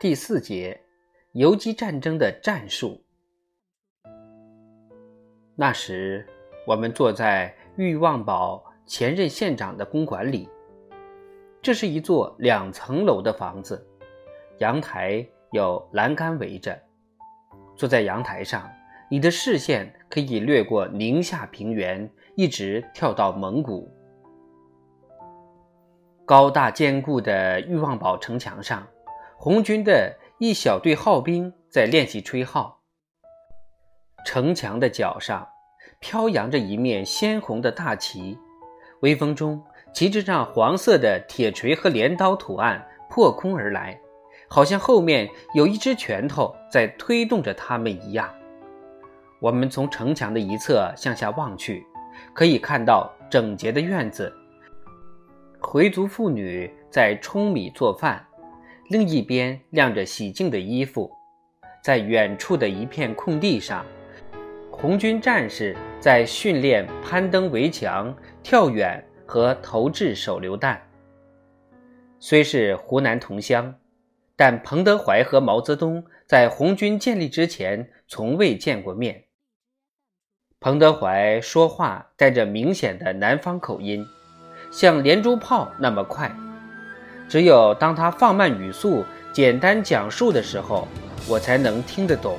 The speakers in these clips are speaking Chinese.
第四节，游击战争的战术。那时，我们坐在欲望堡前任县长的公馆里。这是一座两层楼的房子，阳台有栏杆围着。坐在阳台上，你的视线可以掠过宁夏平原，一直跳到蒙古。高大坚固的欲望堡城墙上。红军的一小队号兵在练习吹号。城墙的角上飘扬着一面鲜红的大旗，微风中，旗帜上黄色的铁锤和镰刀图案破空而来，好像后面有一只拳头在推动着它们一样。我们从城墙的一侧向下望去，可以看到整洁的院子，回族妇女在舂米做饭。另一边晾着洗净的衣服，在远处的一片空地上，红军战士在训练攀登围墙、跳远和投掷手榴弹。虽是湖南同乡，但彭德怀和毛泽东在红军建立之前从未见过面。彭德怀说话带着明显的南方口音，像连珠炮那么快。只有当他放慢语速、简单讲述的时候，我才能听得懂。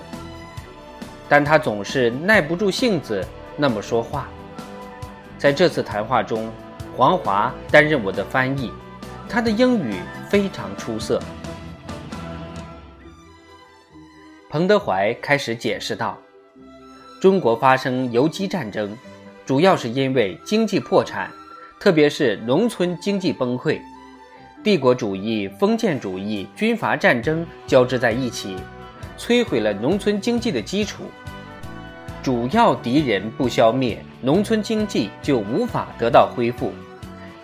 但他总是耐不住性子那么说话。在这次谈话中，黄华担任我的翻译，他的英语非常出色。彭德怀开始解释道：“中国发生游击战争，主要是因为经济破产，特别是农村经济崩溃。”帝国主义、封建主义、军阀战争交织在一起，摧毁了农村经济的基础。主要敌人不消灭，农村经济就无法得到恢复。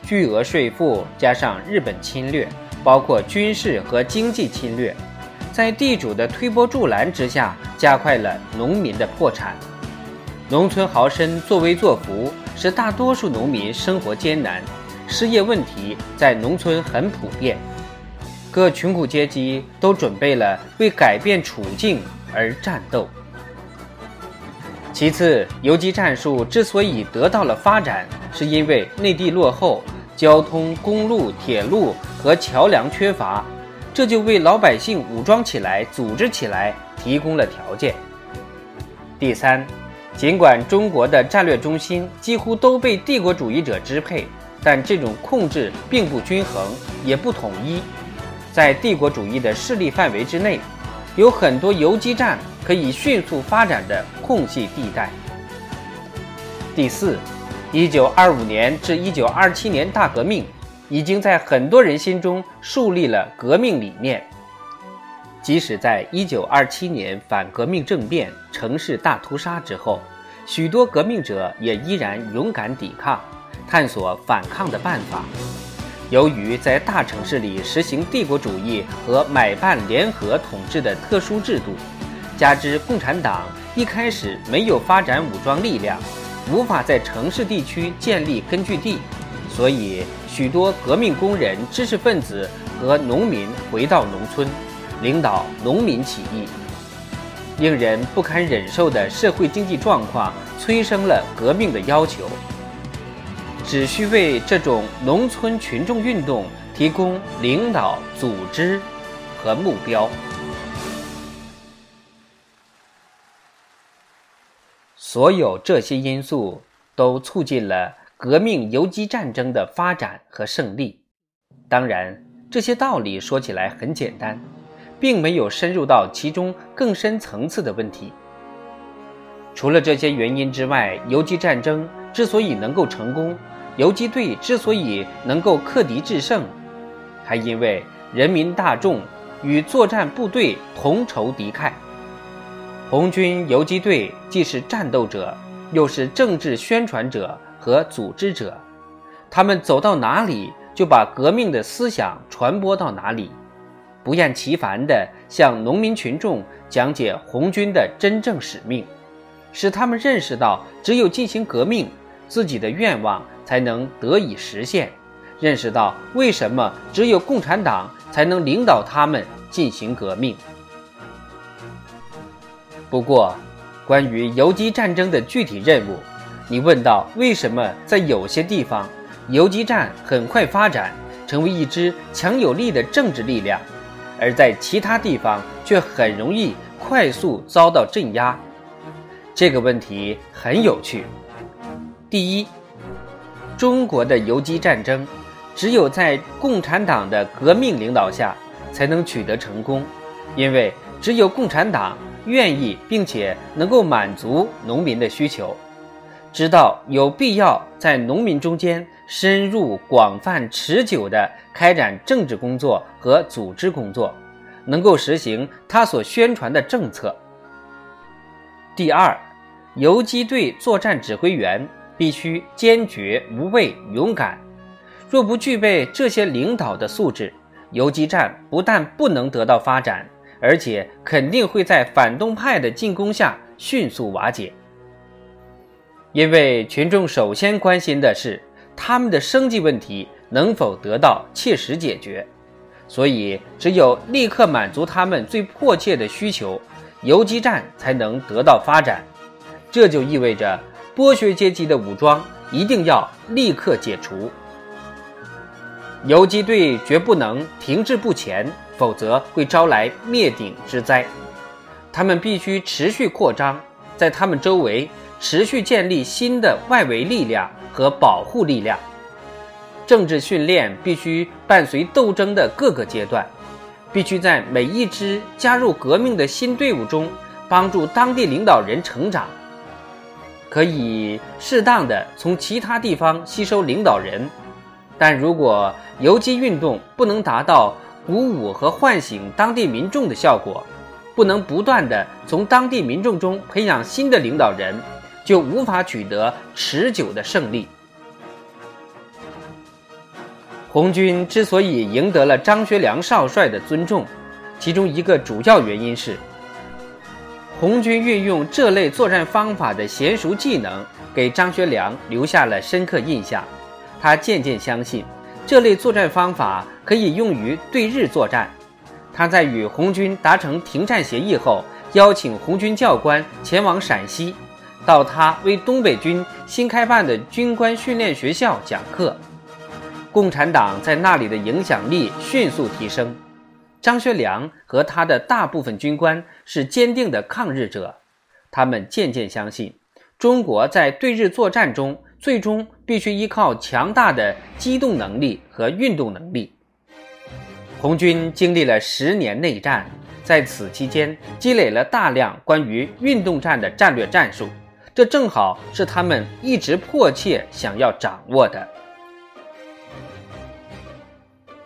巨额税负加上日本侵略，包括军事和经济侵略，在地主的推波助澜之下，加快了农民的破产。农村豪绅作威作福，使大多数农民生活艰难。失业问题在农村很普遍，各穷苦阶级都准备了为改变处境而战斗。其次，游击战术之所以得到了发展，是因为内地落后，交通、公路、铁路和桥梁缺乏，这就为老百姓武装起来、组织起来提供了条件。第三，尽管中国的战略中心几乎都被帝国主义者支配。但这种控制并不均衡，也不统一。在帝国主义的势力范围之内，有很多游击战可以迅速发展的空隙地带。第四，一九二五年至一九二七年大革命已经在很多人心中树立了革命理念。即使在一九二七年反革命政变、城市大屠杀之后，许多革命者也依然勇敢抵抗。探索反抗的办法。由于在大城市里实行帝国主义和买办联合统治的特殊制度，加之共产党一开始没有发展武装力量，无法在城市地区建立根据地，所以许多革命工人、知识分子和农民回到农村，领导农民起义。令人不堪忍受的社会经济状况催生了革命的要求。只需为这种农村群众运动提供领导、组织和目标。所有这些因素都促进了革命游击战争的发展和胜利。当然，这些道理说起来很简单，并没有深入到其中更深层次的问题。除了这些原因之外，游击战争之所以能够成功，游击队之所以能够克敌制胜，还因为人民大众与作战部队同仇敌忾。红军游击队既是战斗者，又是政治宣传者和组织者，他们走到哪里，就把革命的思想传播到哪里，不厌其烦地向农民群众讲解红军的真正使命，使他们认识到，只有进行革命，自己的愿望。才能得以实现，认识到为什么只有共产党才能领导他们进行革命。不过，关于游击战争的具体任务，你问到为什么在有些地方游击战很快发展成为一支强有力的政治力量，而在其他地方却很容易快速遭到镇压？这个问题很有趣。第一，中国的游击战争只有在共产党的革命领导下才能取得成功，因为只有共产党愿意并且能够满足农民的需求，知道有必要在农民中间深入、广泛、持久地开展政治工作和组织工作，能够实行他所宣传的政策。第二，游击队作战指挥员必须坚决、无畏、勇敢。若不具备这些领导的素质，游击战不但不能得到发展，而且肯定会在反动派的进攻下迅速瓦解。因为群众首先关心的是他们的生计问题能否得到切实解决，所以只有立刻满足他们最迫切的需求。游击战才能得到发展，这就意味着剥削阶级的武装一定要立刻解除。游击队绝不能停滞不前，否则会招来灭顶之灾。他们必须持续扩张，在他们周围持续建立新的外围力量和保护力量。政治训练必须伴随斗争的各个阶段。必须在每一支加入革命的新队伍中帮助当地领导人成长，可以适当的从其他地方吸收领导人，但如果游击运动不能达到鼓舞和唤醒当地民众的效果，不能不断的从当地民众中培养新的领导人，就无法取得持久的胜利。红军之所以赢得了张学良少帅的尊重，其中一个主要原因是，红军运用这类作战方法的娴熟技能，给张学良留下了深刻印象。他渐渐相信，这类作战方法可以用于对日作战。他在与红军达成停战协议后，邀请红军教官前往陕西，到他为东北军新开办的军官训练学校讲课。共产党在那里的影响力迅速提升，张学良和他的大部分军官是坚定的抗日者，他们渐渐相信，中国在对日作战中最终必须依靠强大的机动能力和运动能力。红军经历了十年内战，在此期间积累了大量关于运动战的战略战术，这正好是他们一直迫切想要掌握的。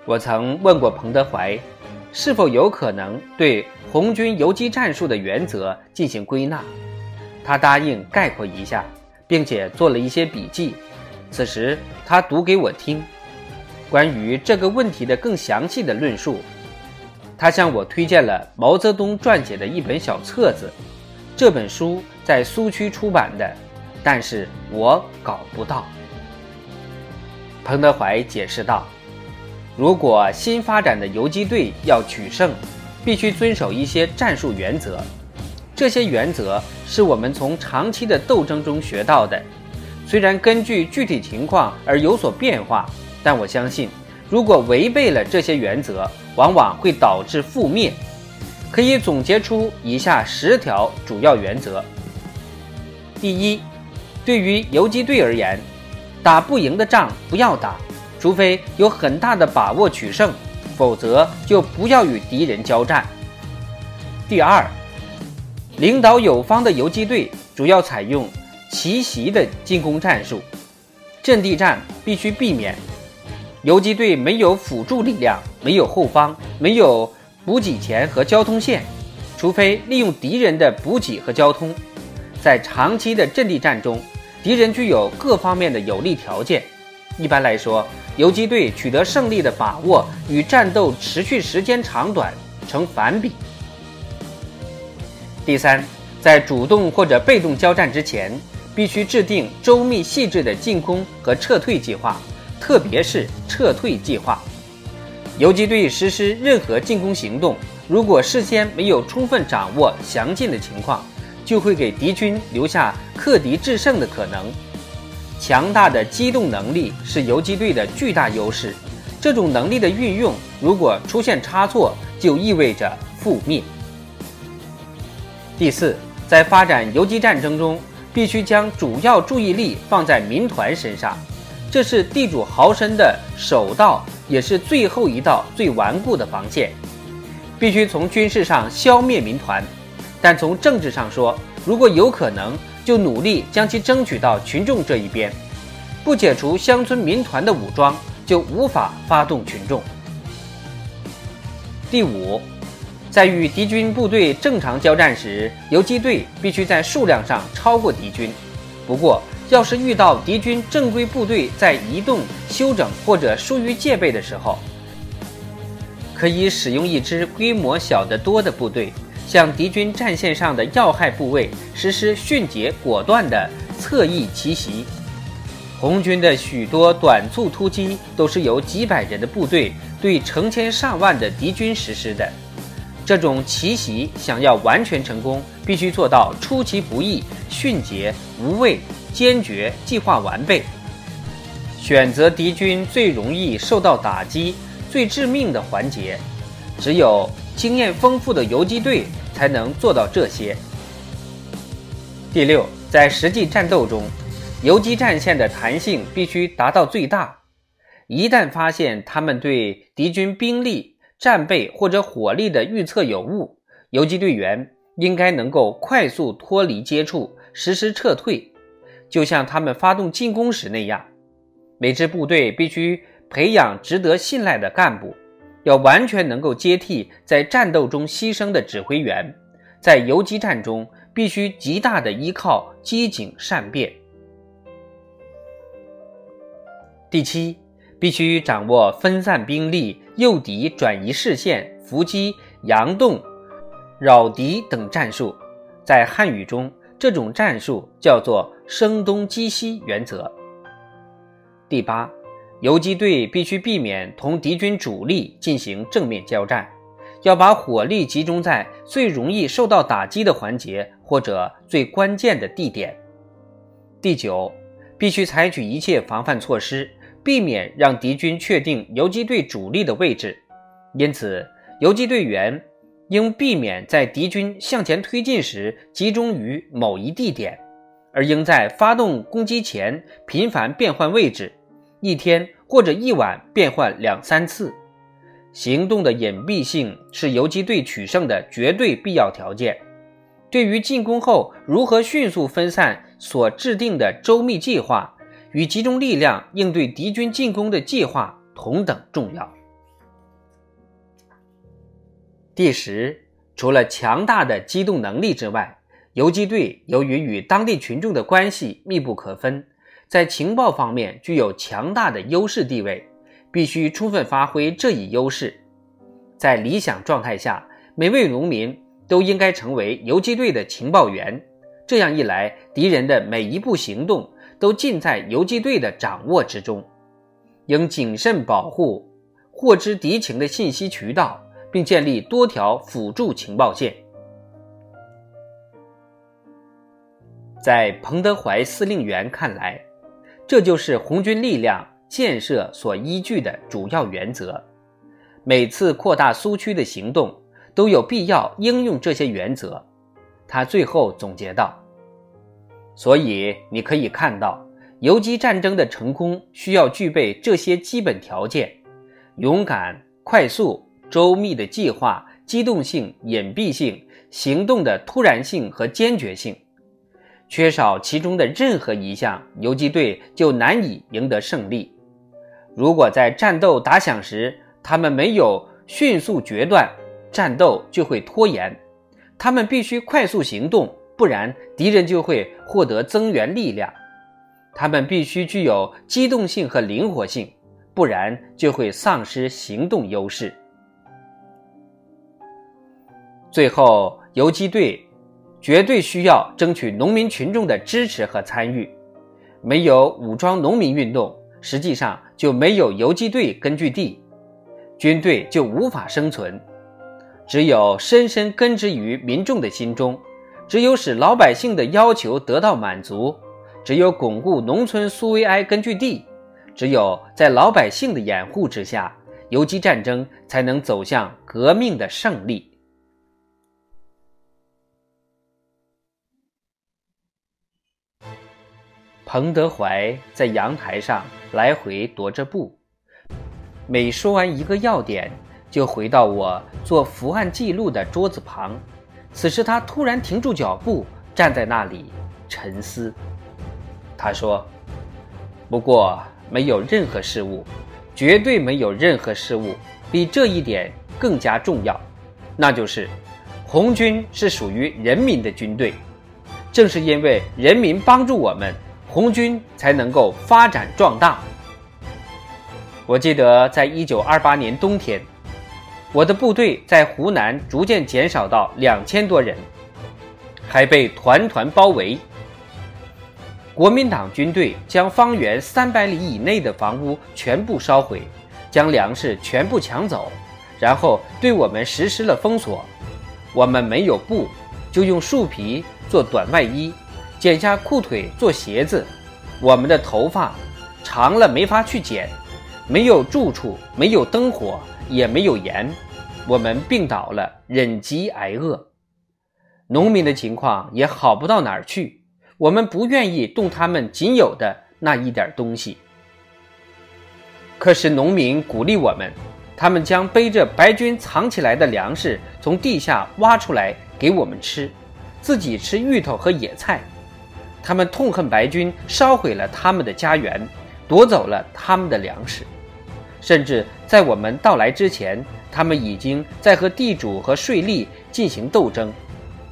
我曾问过彭德怀，是否有可能对红军游击战术的原则进行归纳。他答应概括一下，并且做了一些笔记。此时他读给我听，关于这个问题的更详细的论述。他向我推荐了毛泽东撰写的一本小册子，这本书在苏区出版的，但是我搞不到。彭德怀解释道。如果新发展的游击队要取胜，必须遵守一些战术原则。这些原则是我们从长期的斗争中学到的，虽然根据具体情况而有所变化，但我相信，如果违背了这些原则，往往会导致覆灭。可以总结出以下十条主要原则：第一，对于游击队而言，打不赢的仗不要打。除非有很大的把握取胜，否则就不要与敌人交战。第二，领导有方的游击队主要采用奇袭的进攻战术，阵地战必须避免。游击队没有辅助力量，没有后方，没有补给线和交通线，除非利用敌人的补给和交通。在长期的阵地战中，敌人具有各方面的有利条件。一般来说，游击队取得胜利的把握与战斗持续时间长短成反比。第三，在主动或者被动交战之前，必须制定周密细致的进攻和撤退计划，特别是撤退计划。游击队实施任何进攻行动，如果事先没有充分掌握详尽的情况，就会给敌军留下克敌制胜的可能。强大的机动能力是游击队的巨大优势，这种能力的运用如果出现差错，就意味着覆灭。第四，在发展游击战争中，必须将主要注意力放在民团身上，这是地主豪绅的首道。也是最后一道最顽固的防线，必须从军事上消灭民团，但从政治上说，如果有可能，就努力将其争取到群众这一边。不解除乡村民团的武装，就无法发动群众。第五，在与敌军部队正常交战时，游击队必须在数量上超过敌军。不过，要是遇到敌军正规部队在移动、休整或者疏于戒备的时候，可以使用一支规模小得多的部队，向敌军战线上的要害部位实施迅捷果断的侧翼奇袭。红军的许多短促突击都是由几百人的部队对成千上万的敌军实施的。这种奇袭想要完全成功，必须做到出其不意、迅捷无畏。坚决计划完备，选择敌军最容易受到打击、最致命的环节，只有经验丰富的游击队才能做到这些。第六，在实际战斗中，游击战线的弹性必须达到最大。一旦发现他们对敌军兵力、战备或者火力的预测有误，游击队员应该能够快速脱离接触，实施撤退。就像他们发动进攻时那样，每支部队必须培养值得信赖的干部，要完全能够接替在战斗中牺牲的指挥员。在游击战中，必须极大的依靠机警善变。第七，必须掌握分散兵力、诱敌、转移视线、伏击、佯动、扰敌等战术。在汉语中。这种战术叫做“声东击西”原则。第八，游击队必须避免同敌军主力进行正面交战，要把火力集中在最容易受到打击的环节或者最关键的地点。第九，必须采取一切防范措施，避免让敌军确定游击队主力的位置。因此，游击队员。应避免在敌军向前推进时集中于某一地点，而应在发动攻击前频繁变换位置，一天或者一晚变换两三次。行动的隐蔽性是游击队取胜的绝对必要条件。对于进攻后如何迅速分散所制定的周密计划，与集中力量应对敌军进攻的计划同等重要。第十，除了强大的机动能力之外，游击队由于与当地群众的关系密不可分，在情报方面具有强大的优势地位，必须充分发挥这一优势。在理想状态下，每位农民都应该成为游击队的情报员。这样一来，敌人的每一步行动都尽在游击队的掌握之中。应谨慎保护获知敌情的信息渠道。并建立多条辅助情报线。在彭德怀司令员看来，这就是红军力量建设所依据的主要原则。每次扩大苏区的行动都有必要应用这些原则。他最后总结道：“所以你可以看到，游击战争的成功需要具备这些基本条件：勇敢、快速。”周密的计划、机动性、隐蔽性、行动的突然性和坚决性，缺少其中的任何一项，游击队就难以赢得胜利。如果在战斗打响时，他们没有迅速决断，战斗就会拖延。他们必须快速行动，不然敌人就会获得增援力量。他们必须具有机动性和灵活性，不然就会丧失行动优势。最后，游击队绝对需要争取农民群众的支持和参与。没有武装农民运动，实际上就没有游击队根据地。军队就无法生存。只有深深根植于民众的心中，只有使老百姓的要求得到满足，只有巩固农村苏维埃根据地，只有在老百姓的掩护之下，游击战争才能走向革命的胜利。彭德怀在阳台上来回踱着步，每说完一个要点。就回到我做伏案记录的桌子旁，此时他突然停住脚步，站在那里沉思。他说：“不过没有任何事物，绝对没有任何事物比这一点更加重要，那就是红军是属于人民的军队。正是因为人民帮助我们，红军才能够发展壮大。”我记得在一九二八年冬天。我的部队在湖南逐渐减少到两千多人，还被团团包围。国民党军队将方圆三百里以内的房屋全部烧毁，将粮食全部抢走，然后对我们实施了封锁。我们没有布，就用树皮做短外衣，剪下裤腿做鞋子。我们的头发长了没法去剪，没有住处，没有灯火。也没有盐，我们病倒了，忍饥挨饿。农民的情况也好不到哪儿去，我们不愿意动他们仅有的那一点东西。可是农民鼓励我们，他们将背着白军藏起来的粮食从地下挖出来给我们吃，自己吃芋头和野菜。他们痛恨白军烧毁了他们的家园，夺走了他们的粮食。甚至在我们到来之前，他们已经在和地主和税吏进行斗争，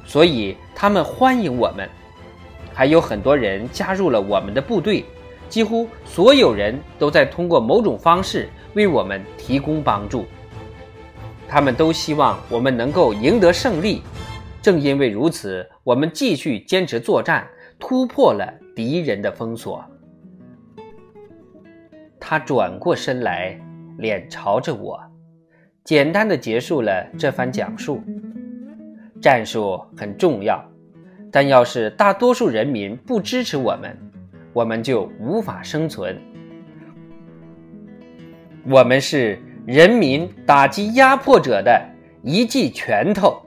所以他们欢迎我们。还有很多人加入了我们的部队，几乎所有人都在通过某种方式为我们提供帮助。他们都希望我们能够赢得胜利。正因为如此，我们继续坚持作战，突破了敌人的封锁。他转过身来，脸朝着我，简单的结束了这番讲述。战术很重要，但要是大多数人民不支持我们，我们就无法生存。我们是人民打击压迫者的一记拳头。